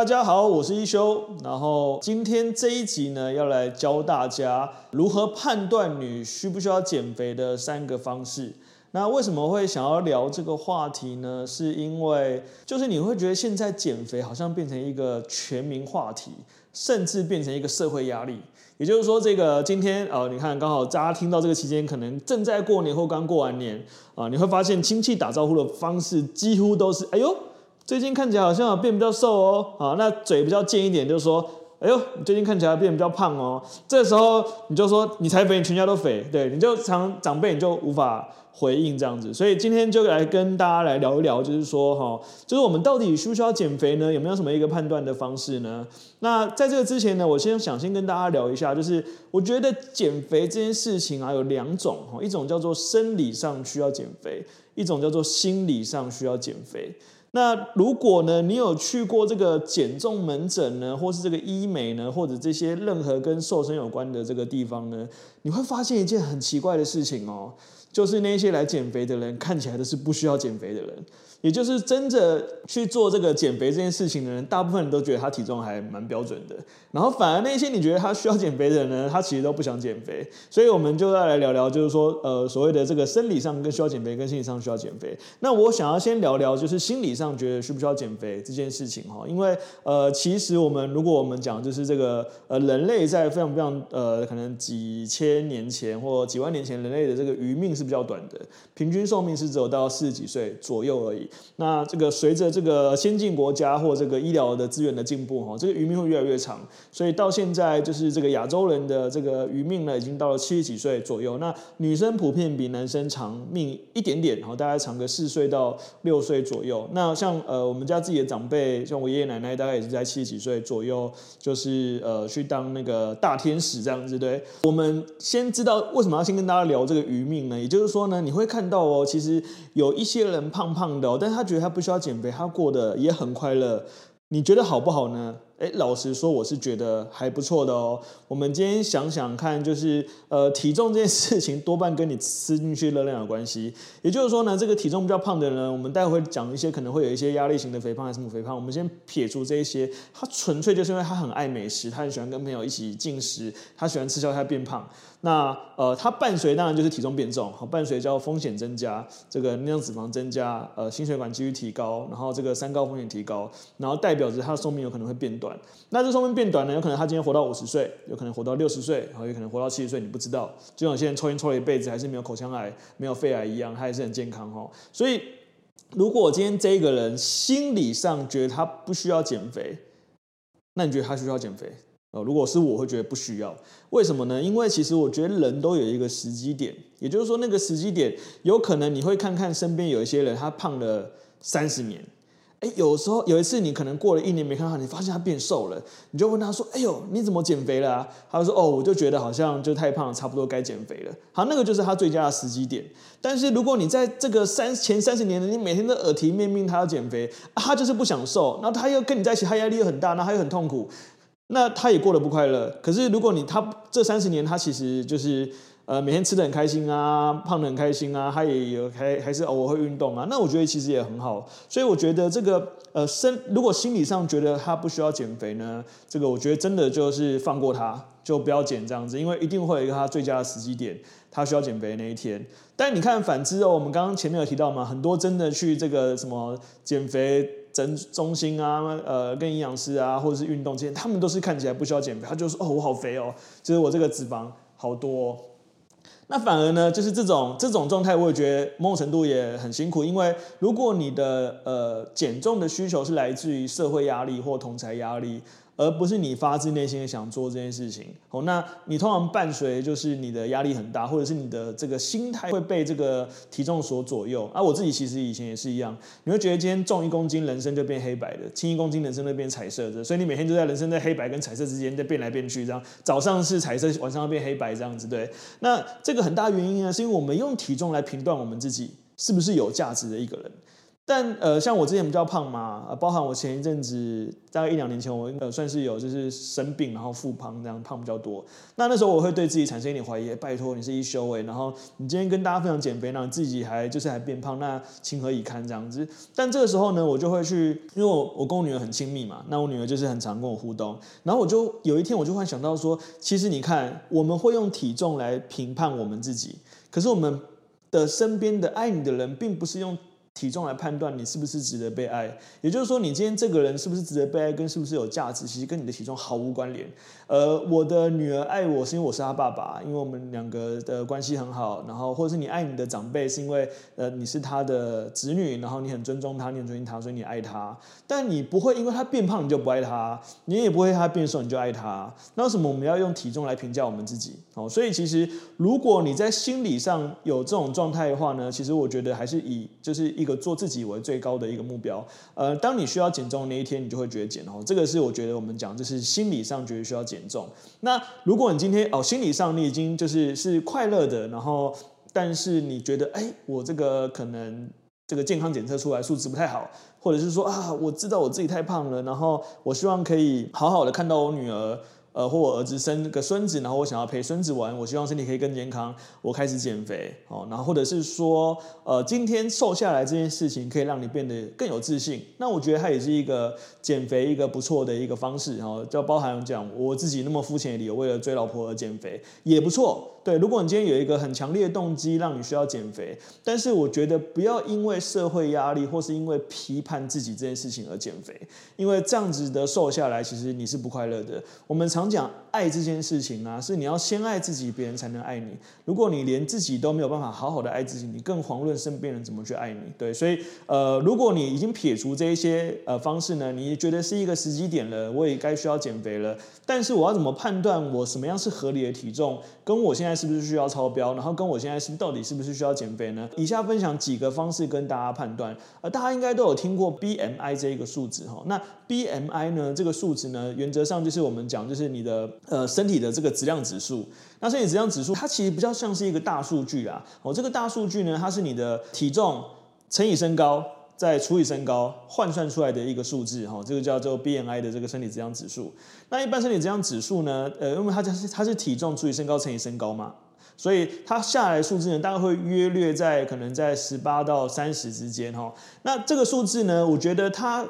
大家好，我是一休。然后今天这一集呢，要来教大家如何判断你需不需要减肥的三个方式。那为什么会想要聊这个话题呢？是因为就是你会觉得现在减肥好像变成一个全民话题，甚至变成一个社会压力。也就是说，这个今天呃，你看刚好大家听到这个期间，可能正在过年或刚过完年啊，你会发现亲戚打招呼的方式几乎都是哎呦。最近看起来好像变比较瘦哦，啊，那嘴比较尖一点，就是说，哎呦，你最近看起来变比较胖哦。这时候你就说你才肥，你全家都肥，对，你就常长辈你就无法回应这样子。所以今天就来跟大家来聊一聊，就是说哈，就是我们到底需不需要减肥呢？有没有什么一个判断的方式呢？那在这个之前呢，我先想先跟大家聊一下，就是我觉得减肥这件事情啊，有两种哈，一种叫做生理上需要减肥，一种叫做心理上需要减肥。那如果呢，你有去过这个减重门诊呢，或是这个医美呢，或者这些任何跟瘦身有关的这个地方呢，你会发现一件很奇怪的事情哦，就是那些来减肥的人看起来都是不需要减肥的人。也就是真的去做这个减肥这件事情的人，大部分人都觉得他体重还蛮标准的。然后反而那些你觉得他需要减肥的人呢，他其实都不想减肥。所以我们就要来聊聊，就是说，呃，所谓的这个生理上跟需要减肥，跟心理上需要减肥。那我想要先聊聊，就是心理上觉得需不需要减肥这件事情哈。因为呃，其实我们如果我们讲就是这个呃，人类在非常非常呃，可能几千年前或几万年前，人类的这个余命是比较短的，平均寿命是只有到四十几岁左右而已。那这个随着这个先进国家或这个医疗的资源的进步，哈，这个余命会越来越长。所以到现在，就是这个亚洲人的这个余命呢，已经到了七十几岁左右。那女生普遍比男生长命一点点，然后大概长个四岁到六岁左右。那像呃我们家自己的长辈，像我爷爷奶奶，大概也是在七十几岁左右，就是呃去当那个大天使这样子。对，我们先知道为什么要先跟大家聊这个余命呢？也就是说呢，你会看到哦，其实有一些人胖胖的，但他觉得他不需要减肥，他过得也很快乐。你觉得好不好呢？诶，老实说，我是觉得还不错的哦。我们今天想想看，就是呃，体重这件事情多半跟你吃进去热量有关系。也就是说呢，这个体重比较胖的人，我们待会讲一些可能会有一些压力型的肥胖还是什么肥胖。我们先撇除这一些，他纯粹就是因为他很爱美食，他很喜欢跟朋友一起进食，他喜欢吃宵夜变胖。那呃，它伴随当然就是体重变重，好，伴随叫风险增加，这个内脏脂肪增加，呃，心血管几率提高，然后这个三高风险提高，然后代表着它的寿命有可能会变短。那这寿命变短呢，有可能他今天活到五十岁，有可能活到六十岁，然后有可能活到七十岁，你不知道。就像有些人抽烟抽了一辈子，还是没有口腔癌、没有肺癌一样，他还是很健康哦。所以，如果今天这一个人心理上觉得他不需要减肥，那你觉得他需要减肥？呃，如果是我会觉得不需要，为什么呢？因为其实我觉得人都有一个时机点，也就是说那个时机点有可能你会看看身边有一些人他胖了三十年。哎，有时候有一次你可能过了一年没看到他，你发现他变瘦了，你就问他说：“哎呦，你怎么减肥了啊？”他就说：“哦，我就觉得好像就太胖，差不多该减肥了。”好，那个就是他最佳的时机点。但是如果你在这个三前三十年的，你每天都耳提面命他要减肥，他就是不想瘦，然后他又跟你在一起，他压力又很大，那他又很痛苦，那他也过得不快乐。可是如果你他这三十年他其实就是。呃，每天吃得很开心啊，胖得很开心啊，他也有还还是偶尔会运动啊，那我觉得其实也很好。所以我觉得这个呃身，如果心理上觉得他不需要减肥呢，这个我觉得真的就是放过他，就不要减这样子，因为一定会有一个他最佳的时机点，他需要减肥的那一天。但你看反之哦，我们刚刚前面有提到嘛，很多真的去这个什么减肥诊中心啊，呃，跟营养师啊，或者是运动健，他们都是看起来不需要减肥，他就说哦，我好肥哦，就是我这个脂肪好多。那反而呢，就是这种这种状态，我也觉得某种程度也很辛苦。因为如果你的呃减重的需求是来自于社会压力或同侪压力，而不是你发自内心的想做这件事情。哦，那你通常伴随就是你的压力很大，或者是你的这个心态会被这个体重所左右。啊，我自己其实以前也是一样，你会觉得今天重一公斤，人生就变黑白的；轻一公斤，人生就变彩色的。所以你每天就在人生在黑白跟彩色之间在变来变去，这样早上是彩色，晚上要变黑白这样子。对，那这个很大原因呢，是因为我们用体重来评断我们自己是不是有价值的一个人。但呃，像我之前比较胖嘛，呃，包含我前一阵子大概一两年前，我呃算是有就是生病，然后复胖，这样胖比较多。那那时候我会对自己产生一点怀疑，拜托你是一休诶，然后你今天跟大家分享减肥，然后你自己还就是还变胖，那情何以堪这样子？但这个时候呢，我就会去，因为我我跟我女儿很亲密嘛，那我女儿就是很常跟我互动，然后我就有一天我就会想到说，其实你看，我们会用体重来评判我们自己，可是我们的身边的爱你的人，并不是用。体重来判断你是不是值得被爱，也就是说，你今天这个人是不是值得被爱，跟是不是有价值，其实跟你的体重毫无关联。呃，我的女儿爱我是因为我是她爸爸，因为我们两个的关系很好，然后或者是你爱你的长辈是因为呃你是他的子女，然后你很尊重他，你很尊敬他，所以你爱他。但你不会因为他变胖你就不爱他，你也不会他变瘦你就爱他。那为什么我们要用体重来评价我们自己？哦，所以其实如果你在心理上有这种状态的话呢，其实我觉得还是以就是一个。做自己为最高的一个目标，呃，当你需要减重那一天，你就会觉得减哦。这个是我觉得我们讲，就是心理上觉得需要减重。那如果你今天哦，心理上你已经就是是快乐的，然后但是你觉得哎，我这个可能这个健康检测出来数值不太好，或者是说啊，我知道我自己太胖了，然后我希望可以好好的看到我女儿。呃，或我儿子生个孙子，然后我想要陪孙子玩，我希望身体可以更健康，我开始减肥哦。然后或者是说，呃，今天瘦下来这件事情可以让你变得更有自信，那我觉得它也是一个减肥一个不错的一个方式哦。就包含讲我自己那么肤浅的理由，为了追老婆而减肥也不错。对，如果你今天有一个很强烈的动机让你需要减肥，但是我觉得不要因为社会压力或是因为批判自己这件事情而减肥，因为这样子的瘦下来，其实你是不快乐的。我们常讲爱这件事情啊，是你要先爱自己，别人才能爱你。如果你连自己都没有办法好好的爱自己，你更遑论身边人怎么去爱你。对，所以呃，如果你已经撇除这一些呃方式呢，你觉得是一个时机点了，我也该需要减肥了。但是我要怎么判断我什么样是合理的体重，跟我现在是不是需要超标，然后跟我现在是到底是不是需要减肥呢？以下分享几个方式跟大家判断。呃，大家应该都有听过 BMI 这一个数字哈。那 BMI 呢，这个数值呢，原则上就是我们讲就是你的。呃，身体的这个质量指数，那身体质量指数，它其实比较像是一个大数据啊。哦，这个大数据呢，它是你的体重乘以身高再除以身高换算出来的一个数字。哈、这个叫做 BMI 的这个身体质量指数。那一般身体质量指数呢，呃，因为它就是它是体重除以身高乘以身高嘛，所以它下来的数字呢，大概会约略在可能在十八到三十之间。哈、那这个数字呢，我觉得它。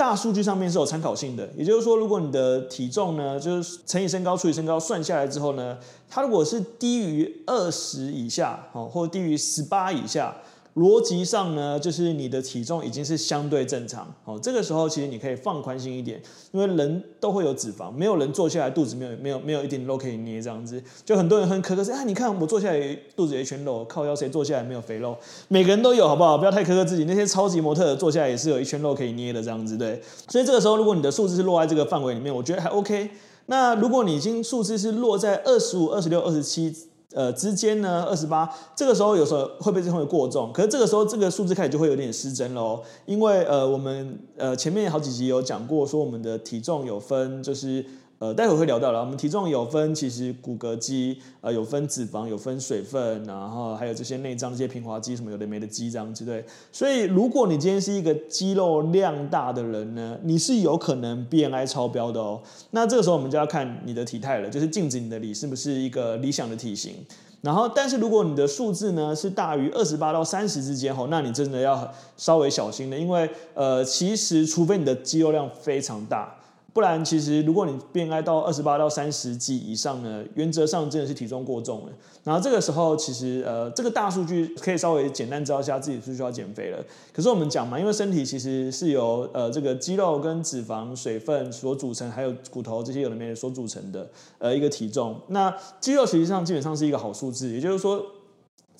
大数据上面是有参考性的，也就是说，如果你的体重呢，就是乘以身高除以身高算下来之后呢，它如果是低于二十以下，哦，或低于十八以下。逻辑上呢，就是你的体重已经是相对正常，哦，这个时候其实你可以放宽心一点，因为人都会有脂肪，没有人坐下来肚子没有没有没有一点肉可以捏这样子，就很多人很苛刻说，啊，你看我坐下来肚子有一圈肉，靠腰谁坐下来没有肥肉？每个人都有，好不好？不要太苛刻自己，那些超级模特坐下来也是有一圈肉可以捏的这样子，对。所以这个时候，如果你的数字是落在这个范围里面，我觉得还 OK。那如果你已经数字是落在二十五、二十六、二十七。呃，之间呢，二十八，这个时候有时候会不会会过重？可是这个时候这个数字开始就会有点失真了，因为呃，我们呃前面好几集有讲过，说我们的体重有分，就是。呃，待会会聊到了。我们体重有分，其实骨骼肌，呃，有分脂肪，有分水分，然后还有这些内脏、这些平滑肌什么有的没的肌这样子对。所以，如果你今天是一个肌肉量大的人呢，你是有可能 BMI 超标的哦。那这个时候我们就要看你的体态了，就是镜子你的你是不是一个理想的体型。然后，但是如果你的数字呢是大于二十八到三十之间吼，那你真的要稍微小心了，因为呃，其实除非你的肌肉量非常大。不然，其实如果你 BMI 到二十八到三十几以上呢，原则上真的是体重过重了。然后这个时候，其实呃，这个大数据可以稍微简单知道一下自己是不是需要减肥了。可是我们讲嘛，因为身体其实是由呃这个肌肉跟脂肪、水分所组成，还有骨头这些有的没的所组成的呃一个体重。那肌肉实际上基本上是一个好数字，也就是说。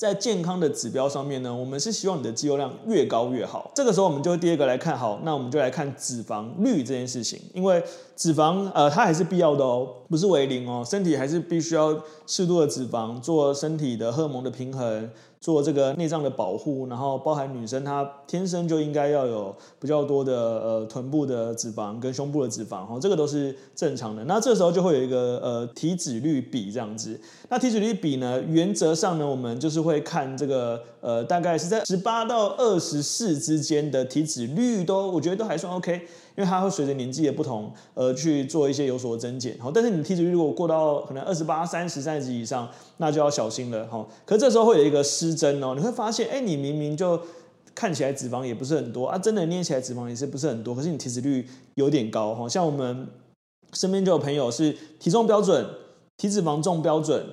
在健康的指标上面呢，我们是希望你的肌肉量越高越好。这个时候，我们就第二个来看，好，那我们就来看脂肪率这件事情，因为脂肪呃它还是必要的哦，不是为零哦，身体还是必须要适度的脂肪做身体的荷尔蒙的平衡。做这个内脏的保护，然后包含女生她天生就应该要有比较多的呃臀部的脂肪跟胸部的脂肪，哈，这个都是正常的。那这时候就会有一个呃体脂率比这样子。那体脂率比呢，原则上呢，我们就是会看这个呃大概是在十八到二十四之间的体脂率都，我觉得都还算 OK。因为它会随着年纪的不同，呃，去做一些有所增减，好，但是你体脂率如果过到可能二十八、三十、三十以上，那就要小心了，哈。可这时候会有一个失真哦，你会发现，哎，你明明就看起来脂肪也不是很多啊，真的捏起来脂肪也是不是很多，可是你体脂率有点高，哈。像我们身边就有朋友是体重标准、体脂肪重标准、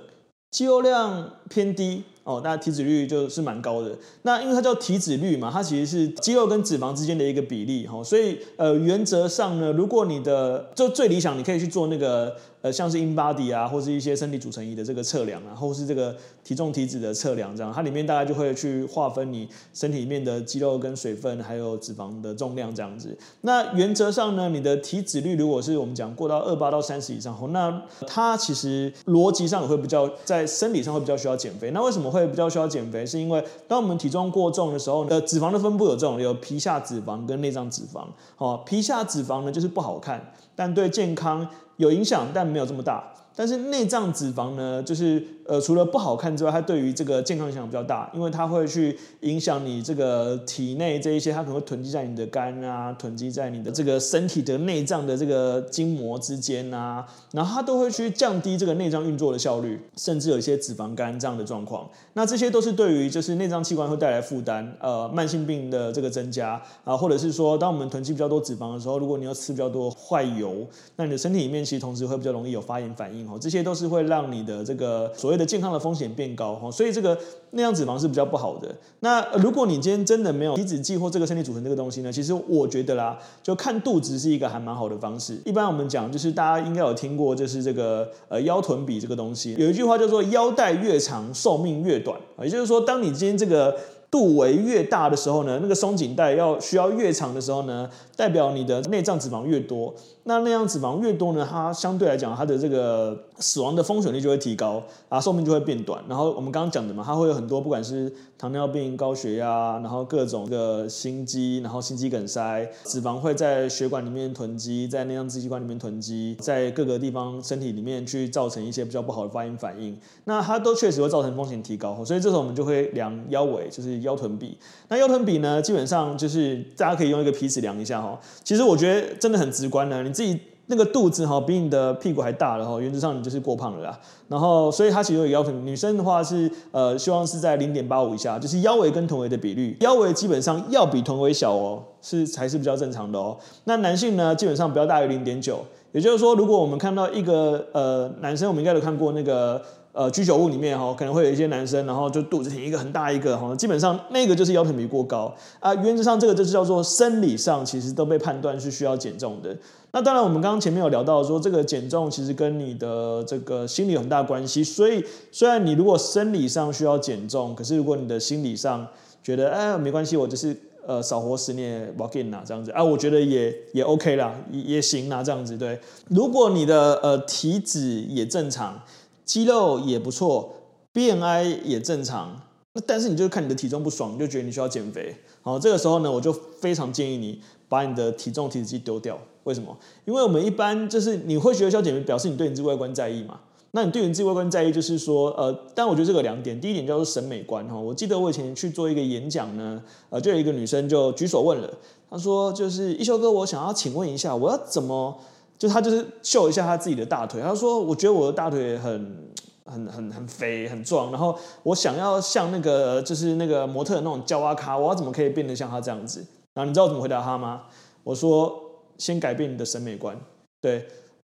肌肉量偏低。哦，那体脂率就是蛮高的。那因为它叫体脂率嘛，它其实是肌肉跟脂肪之间的一个比例，哈。所以呃，原则上呢，如果你的就最理想，你可以去做那个。呃，像是 InBody 啊，或是一些身体组成仪的这个测量啊，或是这个体重体脂的测量，这样它里面大概就会去划分你身体里面的肌肉跟水分，还有脂肪的重量这样子。那原则上呢，你的体脂率如果是我们讲过到二八到三十以上，那它其实逻辑上也会比较在生理上会比较需要减肥。那为什么会比较需要减肥？是因为当我们体重过重的时候，呃，脂肪的分布有这种有皮下脂肪跟内脏脂肪。哦，皮下脂肪呢就是不好看，但对健康有影响，但没有这么大。但是内脏脂肪呢，就是呃，除了不好看之外，它对于这个健康影响比较大，因为它会去影响你这个体内这一些，它可能会囤积在你的肝啊，囤积在你的这个身体的内脏的这个筋膜之间啊，然后它都会去降低这个内脏运作的效率，甚至有一些脂肪肝这样的状况。那这些都是对于就是内脏器官会带来负担，呃，慢性病的这个增加啊，或者是说，当我们囤积比较多脂肪的时候，如果你要吃比较多坏油，那你的身体里面其实同时会比较容易有发炎反应。哦这些都是会让你的这个所谓的健康的风险变高哈，所以这个内脏脂肪是比较不好的。那如果你今天真的没有体脂计或这个身体组成这个东西呢，其实我觉得啦，就看肚子是一个还蛮好的方式。一般我们讲就是大家应该有听过，就是这个呃腰臀比这个东西，有一句话叫做腰带越长寿命越短，也就是说，当你今天这个肚围越大的时候呢，那个松紧带要需要越长的时候呢，代表你的内脏脂肪越多。那内脏脂肪越多呢，它相对来讲，它的这个死亡的风险率就会提高啊，寿命就会变短。然后我们刚刚讲的嘛，它会有很多，不管是糖尿病、高血压，然后各种的心肌，然后心肌梗塞，脂肪会在血管里面囤积，在内脏支气管里面囤积，在各个地方身体里面去造成一些比较不好的发炎反应。那它都确实会造成风险提高，所以这时候我们就会量腰围，就是腰臀比。那腰臀比呢，基本上就是大家可以用一个皮尺量一下哈。其实我觉得真的很直观呢，你自己那个肚子哈比你的屁股还大了哈，原则上你就是过胖了啦。然后所以它其实有腰臀，女生的话是呃希望是在零点八五以下，就是腰围跟臀围的比率，腰围基本上要比臀围小哦，是才是比较正常的哦。那男性呢，基本上不要大于零点九，也就是说，如果我们看到一个呃男生，我们应该有看过那个。呃，居酒屋里面哈，可能会有一些男生，然后就肚子挺一个很大一个哈，基本上那个就是腰臀比过高啊。原则上这个就是叫做生理上其实都被判断是需要减重的。那当然我们刚刚前面有聊到说，这个减重其实跟你的这个心理有很大关系。所以虽然你如果生理上需要减重，可是如果你的心理上觉得哎没关系，我就是呃少活十年 walk in 啊这样子啊，我觉得也也 OK 啦，也也行啦这样子对。如果你的呃体脂也正常。肌肉也不错，BMI 也正常，那但是你就是看你的体重不爽，你就觉得你需要减肥。好，这个时候呢，我就非常建议你把你的体重体脂计丢掉。为什么？因为我们一般就是你会觉得需要减肥，表示你对你自己外观在意嘛。那你对你自己外观在意，就是说，呃，但我觉得这个两点，第一点叫做审美观哈。我记得我以前去做一个演讲呢，呃，就有一个女生就举手问了，她说就是一休哥，我想要请问一下，我要怎么？就他就是秀一下他自己的大腿，他说：“我觉得我的大腿很很很很肥很壮，然后我想要像那个就是那个模特那种娇娃咖，我要怎么可以变得像他这样子？”然后你知道我怎么回答他吗？我说：“先改变你的审美观，对，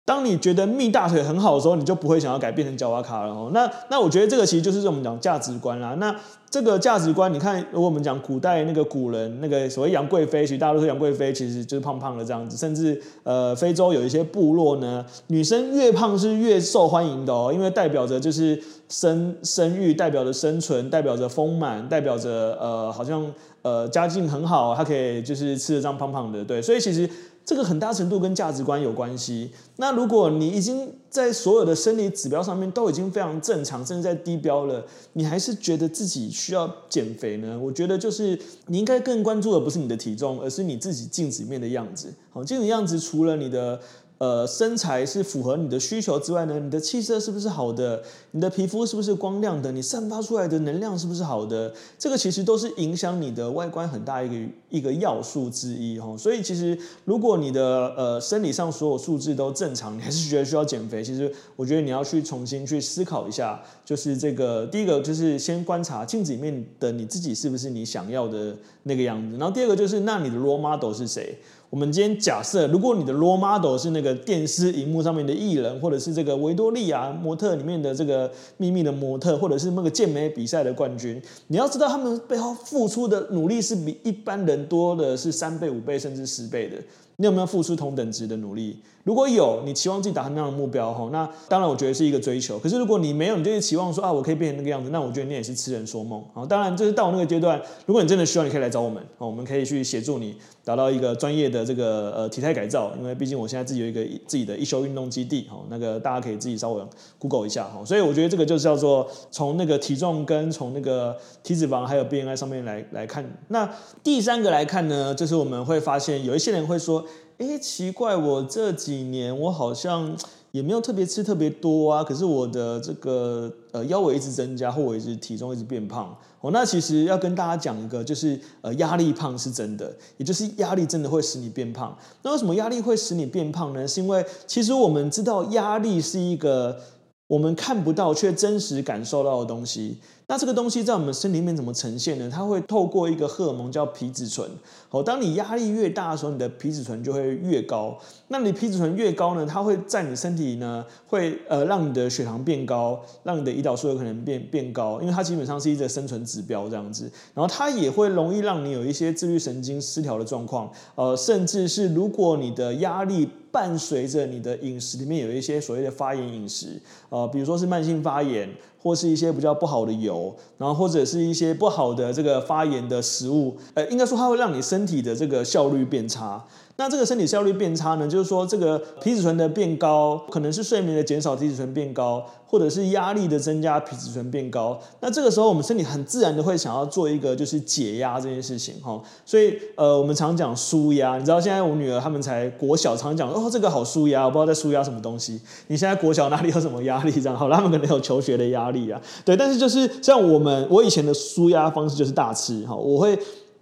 当你觉得蜜大腿很好的时候，你就不会想要改变成脚哇卡了哦。那那我觉得这个其实就是我们讲价值观啦。那这个价值观，你看，如果我们讲古代那个古人，那个所谓杨贵妃，其实大家都说杨贵妃其实就是胖胖的这样子。甚至呃，非洲有一些部落呢，女生越胖是越受欢迎的哦，因为代表着就是生生育，代表着生存，代表着丰满，代表着呃好像呃家境很好，她可以就是吃得这样胖胖的，对，所以其实。这个很大程度跟价值观有关系。那如果你已经在所有的生理指标上面都已经非常正常，甚至在低标了，你还是觉得自己需要减肥呢？我觉得就是你应该更关注的不是你的体重，而是你自己镜子里面的样子。好，镜子样子除了你的。呃，身材是符合你的需求之外呢，你的气色是不是好的？你的皮肤是不是光亮的？你散发出来的能量是不是好的？这个其实都是影响你的外观很大一个一个要素之一哈。所以其实如果你的呃生理上所有数字都正常，你还是觉得需要减肥，其实我觉得你要去重新去思考一下，就是这个第一个就是先观察镜子里面的你自己是不是你想要的那个样子，然后第二个就是那你的 role model 是谁？我们今天假设，如果你的 role model 是那个电视荧幕上面的艺人，或者是这个维多利亚模特里面的这个秘密的模特，或者是那个健美比赛的冠军，你要知道他们背后付出的努力是比一般人多的是三倍、五倍甚至十倍的。你有没有付出同等值的努力？如果有，你期望自己达成那样的目标哈，那当然我觉得是一个追求。可是如果你没有，你就是期望说啊，我可以变成那个样子，那我觉得你也是痴人说梦啊。当然，就是到那个阶段，如果你真的需要，你可以来找我们，我们可以去协助你达到一个专业的这个呃体态改造。因为毕竟我现在自己有一个自己的一休运动基地，那个大家可以自己稍微 Google 一下哈。所以我觉得这个就是叫做从那个体重跟从那个体脂肪还有 BMI 上面来来看。那第三个来看呢，就是我们会发现有一些人会说。哎，奇怪，我这几年我好像也没有特别吃特别多啊，可是我的这个呃腰围一直增加，或我一直体重一直变胖。哦，那其实要跟大家讲一个，就是呃压力胖是真的，也就是压力真的会使你变胖。那为什么压力会使你变胖呢？是因为其实我们知道压力是一个我们看不到却真实感受到的东西。那这个东西在我们身体里面怎么呈现呢？它会透过一个荷尔蒙叫皮质醇。好，当你压力越大的时候，你的皮质醇就会越高。那你皮质醇越高呢，它会在你身体呢，会呃让你的血糖变高，让你的胰岛素有可能变变高，因为它基本上是一个生存指标这样子。然后它也会容易让你有一些自律神经失调的状况，呃，甚至是如果你的压力伴随着你的饮食里面有一些所谓的发炎饮食，呃，比如说是慢性发炎。或是一些比较不好的油，然后或者是一些不好的这个发炎的食物，呃，应该说它会让你身体的这个效率变差。那这个身体效率变差呢，就是说这个皮质醇的变高，可能是睡眠的减少，皮质醇变高，或者是压力的增加，皮质醇变高。那这个时候我们身体很自然的会想要做一个就是解压这件事情哈。所以呃，我们常讲舒压，你知道现在我女儿他们才国小，常讲哦这个好舒压，我不知道在舒压什么东西。你现在国小哪里有什么压力这样？好，他们可能有求学的压力啊。对，但是就是像我们我以前的舒压方式就是大吃哈，我会。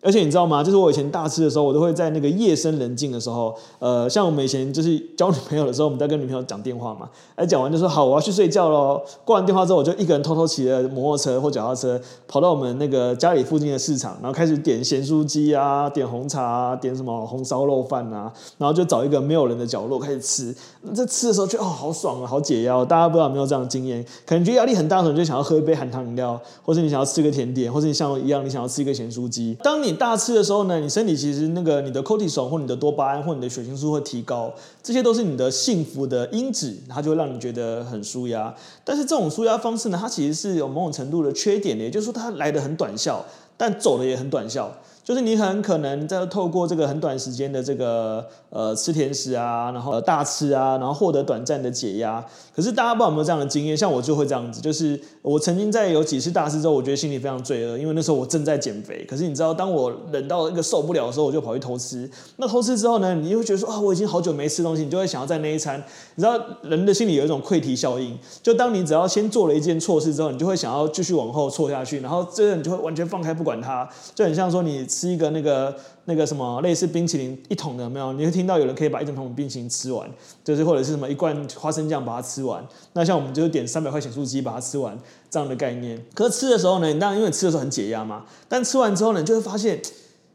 而且你知道吗？就是我以前大吃的时候，我都会在那个夜深人静的时候，呃，像我们以前就是交女朋友的时候，我们在跟女朋友讲电话嘛，哎，讲完就说好，我要去睡觉喽。挂完电话之后，我就一个人偷偷骑着摩托车或脚踏车，跑到我们那个家里附近的市场，然后开始点咸酥鸡啊，点红茶啊，点什么红烧肉饭啊，然后就找一个没有人的角落开始吃。在吃的时候就哦，好爽啊，好解压。大家不知道有没有这样的经验？可能觉得压力很大的时候，你就想要喝一杯含糖饮料，或是你想要吃个甜点，或是你像我一样，你想要吃一个咸酥鸡。当你大吃的时候呢，你身体其实那个你的 cortisol 或你的多巴胺或你的血清素会提高，这些都是你的幸福的因子，它就会让你觉得很舒压。但是这种舒压方式呢，它其实是有某种程度的缺点的，也就是说它来的很短效，但走的也很短效。就是你很可能在透过这个很短时间的这个呃吃甜食啊，然后大吃啊，然后获得短暂的解压。可是大家不知道有没有这样的经验？像我就会这样子，就是我曾经在有几次大吃之后，我觉得心里非常罪恶，因为那时候我正在减肥。可是你知道，当我忍到一个受不了的时候，我就跑去偷吃。那偷吃之后呢，你又会觉得说啊，我已经好久没吃东西，你就会想要在那一餐。你知道人的心里有一种溃堤效应，就当你只要先做了一件错事之后，你就会想要继续往后错下去，然后这个你就会完全放开不管它，就很像说你。吃一个那个那个什么类似冰淇淋一桶的没有？你会听到有人可以把一整桶冰淇淋吃完，就是或者是什么一罐花生酱把它吃完。那像我们就是点三百块钱咸酥鸡把它吃完这样的概念。可是吃的时候呢，你当然因为吃的时候很解压嘛，但吃完之后呢，就会发现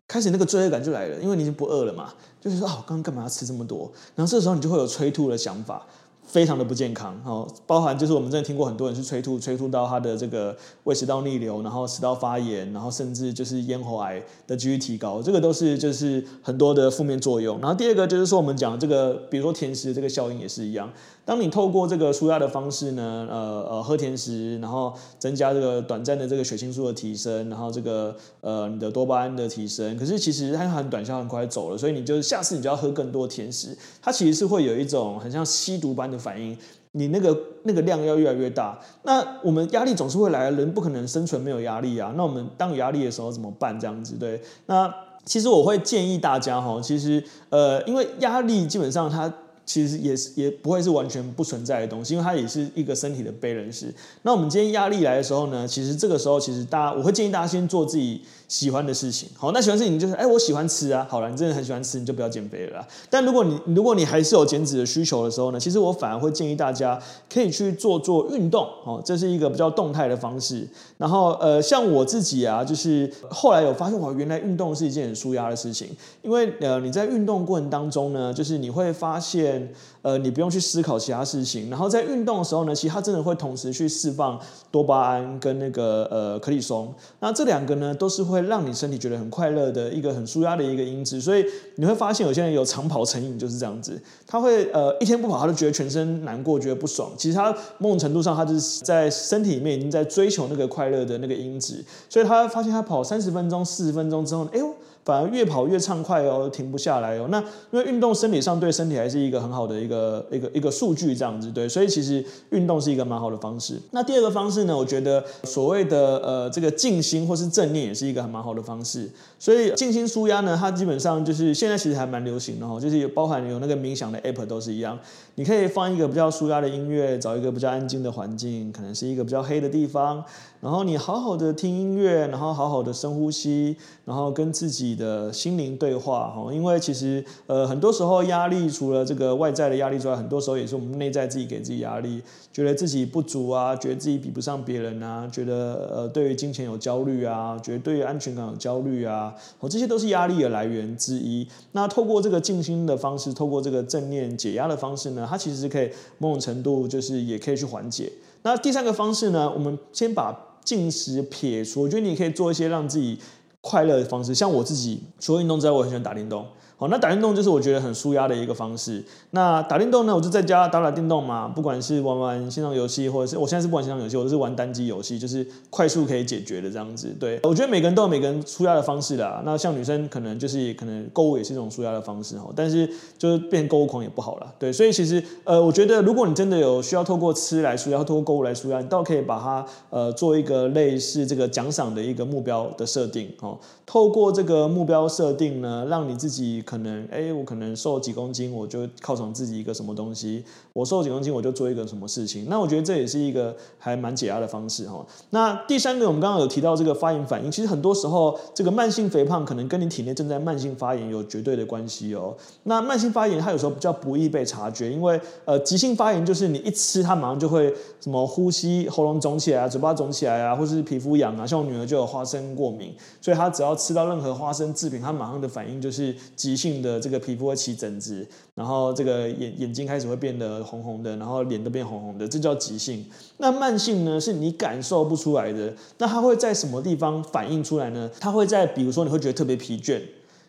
开始那个罪恶感就来了，因为你已经不饿了嘛，就是说啊，我刚刚干嘛要吃这么多？然后这时候你就会有催吐的想法。非常的不健康哦，包含就是我们真的听过很多人去催吐，催吐到他的这个胃食道逆流，然后食道发炎，然后甚至就是咽喉癌的几率提高，这个都是就是很多的负面作用。然后第二个就是说我们讲这个，比如说甜食这个效应也是一样。当你透过这个舒压的方式呢，呃呃，喝甜食，然后增加这个短暂的这个血清素的提升，然后这个呃你的多巴胺的提升，可是其实它很短效，很快走了，所以你就是下次你就要喝更多甜食，它其实是会有一种很像吸毒般的反应，你那个那个量要越来越大。那我们压力总是会来，人不可能生存没有压力啊。那我们当有压力的时候怎么办？这样子对？那其实我会建议大家哈，其实呃，因为压力基本上它。其实也是也不会是完全不存在的东西，因为它也是一个身体的 balance。那我们今天压力来的时候呢，其实这个时候其实大家我会建议大家先做自己喜欢的事情。好，那喜欢事情就是，哎，我喜欢吃啊。好了，你真的很喜欢吃，你就不要减肥了啦。但如果你如果你还是有减脂的需求的时候呢，其实我反而会建议大家可以去做做运动。哦，这是一个比较动态的方式。然后呃，像我自己啊，就是后来有发现，哇，原来运动是一件很舒压的事情。因为呃，你在运动过程当中呢，就是你会发现。呃，你不用去思考其他事情，然后在运动的时候呢，其实它真的会同时去释放多巴胺跟那个呃可里松，那这两个呢都是会让你身体觉得很快乐的一个很舒压的一个因子，所以你会发现有些人有长跑成瘾就是这样子，他会呃一天不跑他就觉得全身难过，觉得不爽，其实他某种程度上他就是在身体里面已经在追求那个快乐的那个因子，所以他发现他跑三十分钟、四十分钟之后，哎呦。反而越跑越畅快哦，停不下来哦。那因为运动生理上对身体还是一个很好的一个一个一个数据这样子对，所以其实运动是一个蛮好的方式。那第二个方式呢，我觉得所谓的呃这个静心或是正念也是一个很蛮好的方式。所以静心舒压呢，它基本上就是现在其实还蛮流行的哦，就是有包含有那个冥想的 app 都是一样。你可以放一个比较舒压的音乐，找一个比较安静的环境，可能是一个比较黑的地方，然后你好好的听音乐，然后好好的深呼吸，然后跟自己的心灵对话哈。因为其实呃很多时候压力除了这个外在的压力之外，很多时候也是我们内在自己给自己压力，觉得自己不足啊，觉得自己比不上别人啊，觉得呃对于金钱有焦虑啊，觉得对于安全感有焦虑啊，哦这些都是压力的来源之一。那透过这个静心的方式，透过这个正念解压的方式呢，它其实可以某种程度，就是也可以去缓解。那第三个方式呢，我们先把进食撇除。我觉得你可以做一些让自己快乐的方式，像我自己除了运动之外，我很喜欢打电动。好，那打电动就是我觉得很舒压的一个方式。那打电动呢，我就在家打打电动嘛，不管是玩玩线上游戏，或者是我现在是不玩线上游戏，我都是玩单机游戏，就是快速可以解决的这样子。对，我觉得每个人都有每个人舒压的方式啦。那像女生可能就是可能购物也是一种舒压的方式哈，但是就是变购物狂也不好啦。对，所以其实呃，我觉得如果你真的有需要透过吃来舒压，透过购物来舒压，你倒可以把它呃做一个类似这个奖赏的一个目标的设定哦。透过这个目标设定呢，让你自己可能哎我。可能瘦几公斤，我就犒赏自己一个什么东西；我瘦几公斤，我就做一个什么事情。那我觉得这也是一个还蛮解压的方式哈。那第三个，我们刚刚有提到这个发炎反应，其实很多时候这个慢性肥胖可能跟你体内正在慢性发炎有绝对的关系哦。那慢性发炎它有时候比较不易被察觉，因为呃急性发炎就是你一吃它马上就会什么呼吸喉咙肿起来啊，嘴巴肿起来啊，或是皮肤痒啊。像我女儿就有花生过敏，所以她只要吃到任何花生制品，她马上的反应就是急性的这个皮肤。会起疹子，然后这个眼眼睛开始会变得红红的，然后脸都变红红的，这叫急性。那慢性呢，是你感受不出来的。那它会在什么地方反映出来呢？它会在，比如说你会觉得特别疲倦，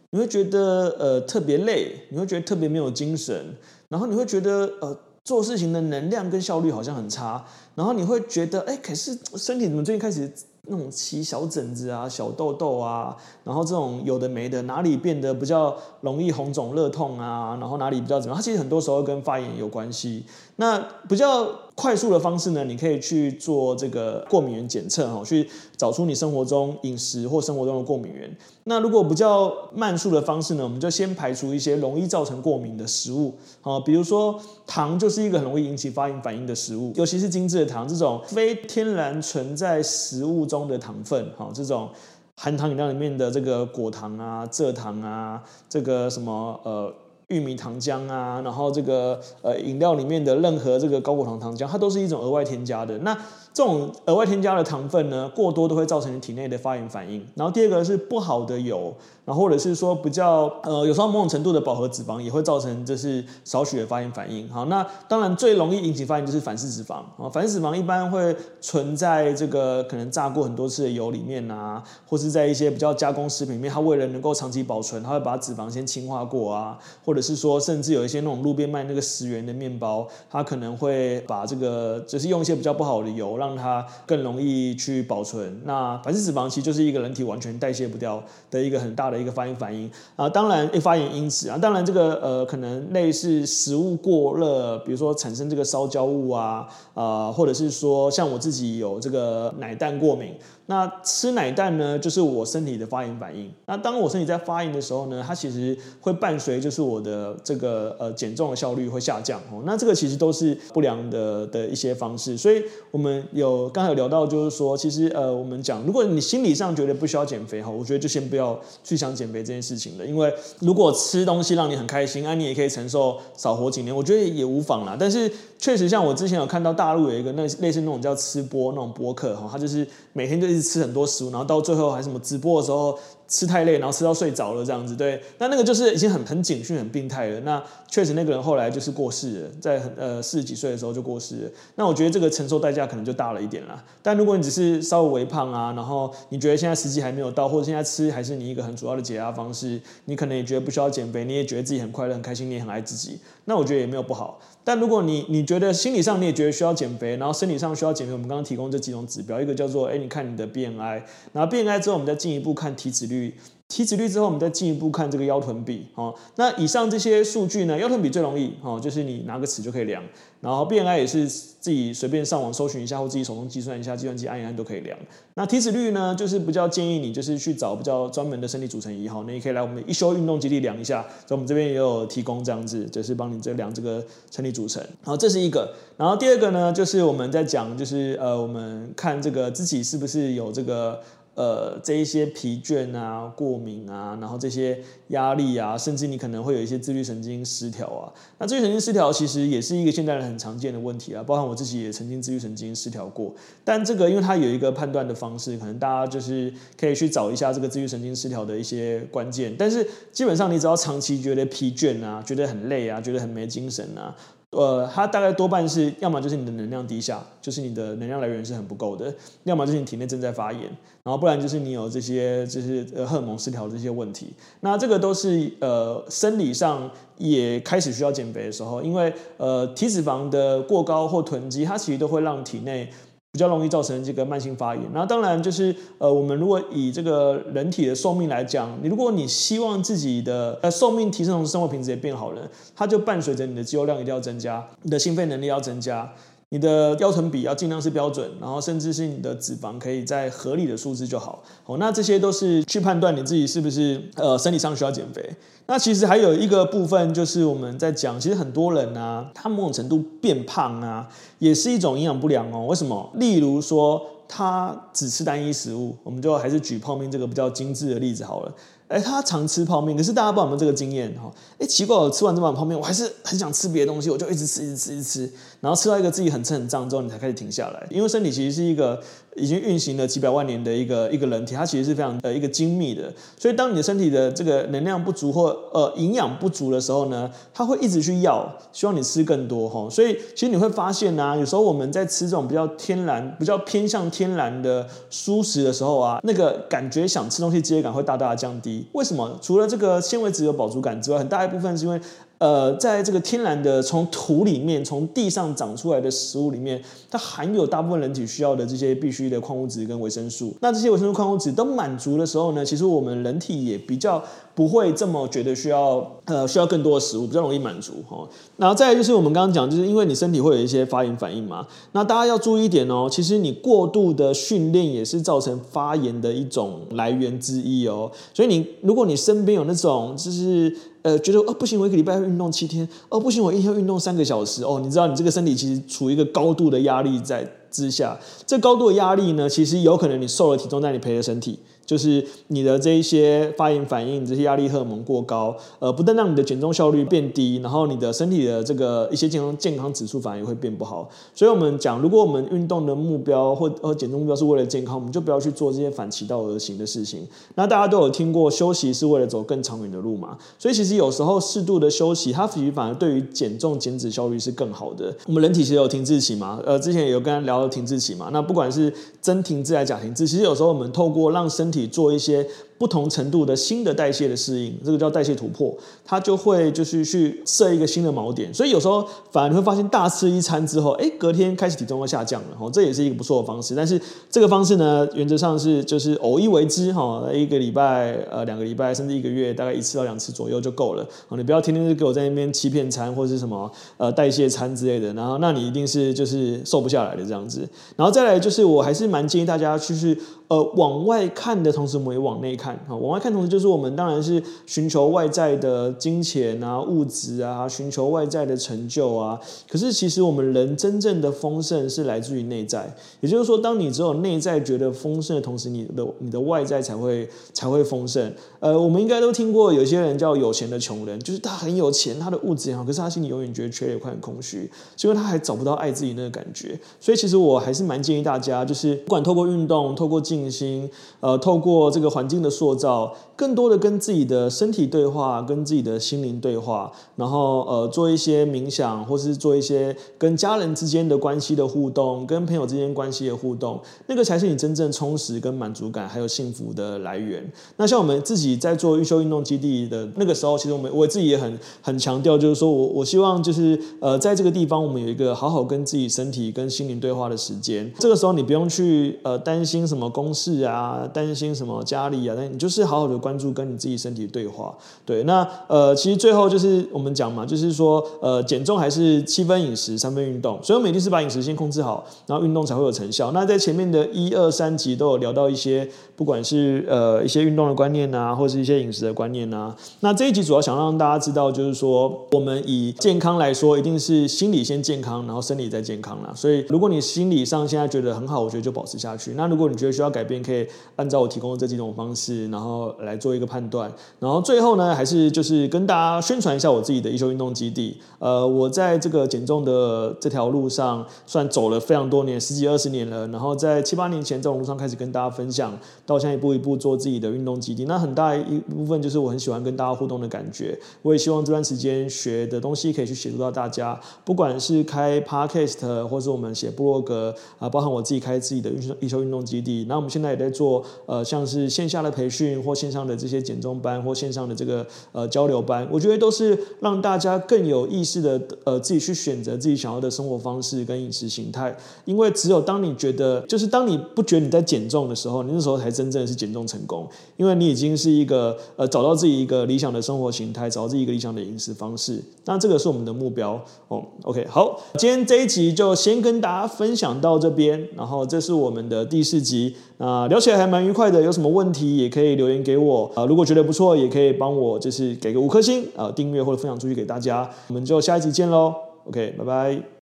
你会觉得呃特别累，你会觉得特别没有精神，然后你会觉得呃做事情的能量跟效率好像很差，然后你会觉得哎，可是身体怎么最近开始？那种起小疹子啊、小痘痘啊，然后这种有的没的，哪里变得比较容易红肿热痛啊，然后哪里比较怎么样？它其实很多时候跟发炎有关系。那比较快速的方式呢，你可以去做这个过敏原检测哈，去找出你生活中饮食或生活中的过敏原。那如果比较慢速的方式呢，我们就先排除一些容易造成过敏的食物，好，比如说糖就是一个很容易引起发炎反应的食物，尤其是精制的糖这种非天然存在食物中的糖分，哈，这种含糖饮料里面的这个果糖啊、蔗糖啊，这个什么呃。玉米糖浆啊，然后这个呃饮料里面的任何这个高果糖糖浆，它都是一种额外添加的。那这种额外添加的糖分呢，过多都会造成你体内的发炎反应。然后第二个是不好的油，然后或者是说比较呃有时候某种程度的饱和脂肪也会造成就是少许的发炎反应。好，那当然最容易引起发炎就是反式脂肪啊，反式脂肪一般会存在这个可能炸过很多次的油里面啊，或是在一些比较加工食品里面，它为了能够长期保存，它会把脂肪先氢化过啊，或者是说，甚至有一些那种路边卖那个十元的面包，它可能会把这个，就是用一些比较不好的油，让它更容易去保存。那反式脂肪其实就是一个人体完全代谢不掉的一个很大的一个发炎反应啊。当然，一发炎因子啊，当然这个呃，可能类似食物过热，比如说产生这个烧焦物啊，啊、呃，或者是说像我自己有这个奶蛋过敏。那吃奶蛋呢，就是我身体的发炎反应。那当我身体在发炎的时候呢，它其实会伴随就是我的这个呃减重的效率会下降哦。那这个其实都是不良的的一些方式。所以我们有刚才有聊到，就是说其实呃我们讲，如果你心理上觉得不需要减肥哈，我觉得就先不要去想减肥这件事情了。因为如果吃东西让你很开心，啊你也可以承受少活几年，我觉得也无妨啦。但是确实像我之前有看到大陆有一个那类似那种叫吃播那种播客哈，他就是每天就一直吃很多食物，然后到最后还什么直播的时候吃太累，然后吃到睡着了这样子。对，那那个就是已经很很警讯、很病态了。那确实那个人后来就是过世了，在很呃四十几岁的时候就过世了。那我觉得这个承受代价可能就大了一点啦。但如果你只是稍微微胖啊，然后你觉得现在时机还没有到，或者现在吃还是你一个很主要的解压方式，你可能也觉得不需要减肥，你也觉得自己很快乐、很开心，你也很爱自己，那我觉得也没有不好。但如果你你觉得心理上你也觉得需要减肥，然后生理上需要减肥，我们刚刚提供这几种指标，一个叫做哎，你看你的 BMI，然后 BMI 之后我们再进一步看体脂率。体脂率之后，我们再进一步看这个腰臀比哦。那以上这些数据呢，腰臀比最容易哦，就是你拿个尺就可以量。然后 BMI 也是自己随便上网搜寻一下，或自己手动计算一下，计算机按一按都可以量。那体脂率呢，就是比较建议你就是去找比较专门的身体组成仪哈。那你可以来我们一休运动基地量一下，在我们这边也有提供这样子，就是帮你这量这个身体组成。好，这是一个。然后第二个呢，就是我们在讲，就是呃，我们看这个自己是不是有这个。呃，这一些疲倦啊、过敏啊，然后这些压力啊，甚至你可能会有一些自律神经失调啊。那自律神经失调其实也是一个现代人很常见的问题啊，包含我自己也曾经自律神经失调过。但这个因为它有一个判断的方式，可能大家就是可以去找一下这个自律神经失调的一些关键。但是基本上你只要长期觉得疲倦啊，觉得很累啊，觉得很没精神啊。呃，它大概多半是要么就是你的能量低下，就是你的能量来源是很不够的；要么就是你体内正在发炎，然后不然就是你有这些就是呃荷尔蒙失调这些问题。那这个都是呃生理上也开始需要减肥的时候，因为呃体脂肪的过高或囤积，它其实都会让体内。比较容易造成这个慢性发炎。那当然就是呃，我们如果以这个人体的寿命来讲，你如果你希望自己的呃寿命提升，同时生活品质也变好了，它就伴随着你的肌肉量一定要增加，你的心肺能力要增加。你的腰臀比要尽量是标准，然后甚至是你的脂肪可以在合理的数字就好。好，那这些都是去判断你自己是不是呃身体上需要减肥。那其实还有一个部分就是我们在讲，其实很多人啊，他某种程度变胖啊，也是一种营养不良哦。为什么？例如说他只吃单一食物，我们就还是举泡面这个比较精致的例子好了。哎，他常吃泡面，可是大家不知道有没有这个经验哈？哎，奇怪，我吃完这碗泡面，我还是很想吃别的东西，我就一直吃，一直吃，一直吃，然后吃到一个自己很撑很胀之后，你才开始停下来。因为身体其实是一个已经运行了几百万年的一个一个人体，它其实是非常呃一个精密的。所以当你的身体的这个能量不足或呃营养不足的时候呢，它会一直去要，希望你吃更多哈。所以其实你会发现呢、有时候我们在吃这种比较天然、比较偏向天然的蔬食的时候啊，那个感觉想吃东西饥饿感会大大的降低。为什么？除了这个纤维质有饱足感之外，很大一部分是因为。呃，在这个天然的从土里面、从地上长出来的食物里面，它含有大部分人体需要的这些必需的矿物质跟维生素。那这些维生素、矿物质都满足的时候呢，其实我们人体也比较不会这么觉得需要呃需要更多的食物，比较容易满足哈。然后再来就是我们刚刚讲，就是因为你身体会有一些发炎反应嘛，那大家要注意一点哦，其实你过度的训练也是造成发炎的一种来源之一哦。所以你如果你身边有那种就是。呃，觉得哦不行，我一个礼拜要运动七天，哦不行，我一天要运动三个小时，哦，你知道你这个身体其实处于一个高度的压力在之下，这高度的压力呢，其实有可能你瘦了体重，但你赔了身体。就是你的这一些发炎反应，这些压力荷尔蒙过高，呃，不但让你的减重效率变低，然后你的身体的这个一些健康健康指数反而也会变不好。所以，我们讲，如果我们运动的目标或呃减重目标是为了健康，我们就不要去做这些反其道而行的事情。那大家都有听过，休息是为了走更长远的路嘛？所以，其实有时候适度的休息，它其实反而对于减重减脂效率是更好的。我们人体其实有停滞期嘛？呃，之前也有跟大家聊到停滞期嘛？那不管是真停滞还是假停滞，其实有时候我们透过让身体做一些不同程度的新的代谢的适应，这个叫代谢突破，它就会就是去设一个新的锚点，所以有时候反而你会发现大吃一餐之后，哎，隔天开始体重会下降了，哈，这也是一个不错的方式。但是这个方式呢，原则上是就是偶一为之，哈，一个礼拜、呃两个礼拜甚至一个月，大概一次到两次左右就够了。你不要天天就给我在那边欺骗餐或者是什么呃代谢餐之类的，然后那你一定是就是瘦不下来的这样子。然后再来就是我还是蛮建议大家就是呃往外看的同时，我们也往内看。往外看，同时就是我们当然是寻求外在的金钱啊、物质啊，寻求外在的成就啊。可是其实我们人真正的丰盛是来自于内在，也就是说，当你只有内在觉得丰盛的同时，你的你的外在才会才会丰盛。呃，我们应该都听过有些人叫有钱的穷人，就是他很有钱，他的物质也好，可是他心里永远觉得缺了一块很空虚，是因为他还找不到爱自己那个感觉。所以其实我还是蛮建议大家，就是不管透过运动、透过静心，呃，透过这个环境的塑造，更多的跟自己的身体对话，跟自己的心灵对话，然后呃做一些冥想，或是做一些跟家人之间的关系的互动，跟朋友之间关系的互动，那个才是你真正充实跟满足感还有幸福的来源。那像我们自己在做育修运动基地的那个时候，其实我们我自己也很很强调，就是说我我希望就是呃在这个地方，我们有一个好好跟自己身体跟心灵对话的时间。这个时候你不用去呃担心什么公事啊，担心什么家里啊，但你就是好好的关注跟你自己身体对话。对，那呃其实最后就是我们讲嘛，就是说呃减重还是七分饮食三分运动，所以我们一定是把饮食先控制好，然后运动才会有成效。那在前面的一二三集都有聊到一些，不管是呃一些运动的观念啊，或是一些饮食的观念啊。那这一集主要想让大家知道，就是说我们以健康来说，一定是心理先健康，然后生理再健康啦。所以如果你心理上现在觉得很好，我觉得就保持下去。那如果你觉得需要改变，可以按照我提供的这几种方式，然后来做一个判断。然后最后呢，还是就是跟大家宣传一下我自己的育修运动基地。呃，我在这个减重的这条路上，算走了非常多年，十几二十年了。然后在七八年前，这种路上开始跟大家分享，到现在一步一步做自己的运动基地。那很大一部分就是我很喜欢跟大家互动的感觉。我也希望这段时间学的东西可以去协助到大家，不管是开 Podcast，或是我们写部落格啊，包含我自己开自己的育修运动基地。那我们现在也在做呃，像是线下的培训或线上的这些减重班或线上的这个呃交流班，我觉得都是让大家更有意识的呃自己去选择自己想要的生活方式跟饮食形态。因为只有当你觉得，就是当你不觉得你在减重的时候，你那时候才真正是减重成功，因为你已经是一个呃找到自己一个理想的生活形态，找到自己一个理想的饮食方式。那这个是我们的目标哦。OK，好，今天这一集就先跟大家分享到这边，然后这是我们的第四集。啊，聊起来还蛮愉快的，有什么问题也可以留言给我啊。如果觉得不错，也可以帮我就是给个五颗星啊，订阅或者分享出去给大家。我们就下一集见喽，OK，拜拜。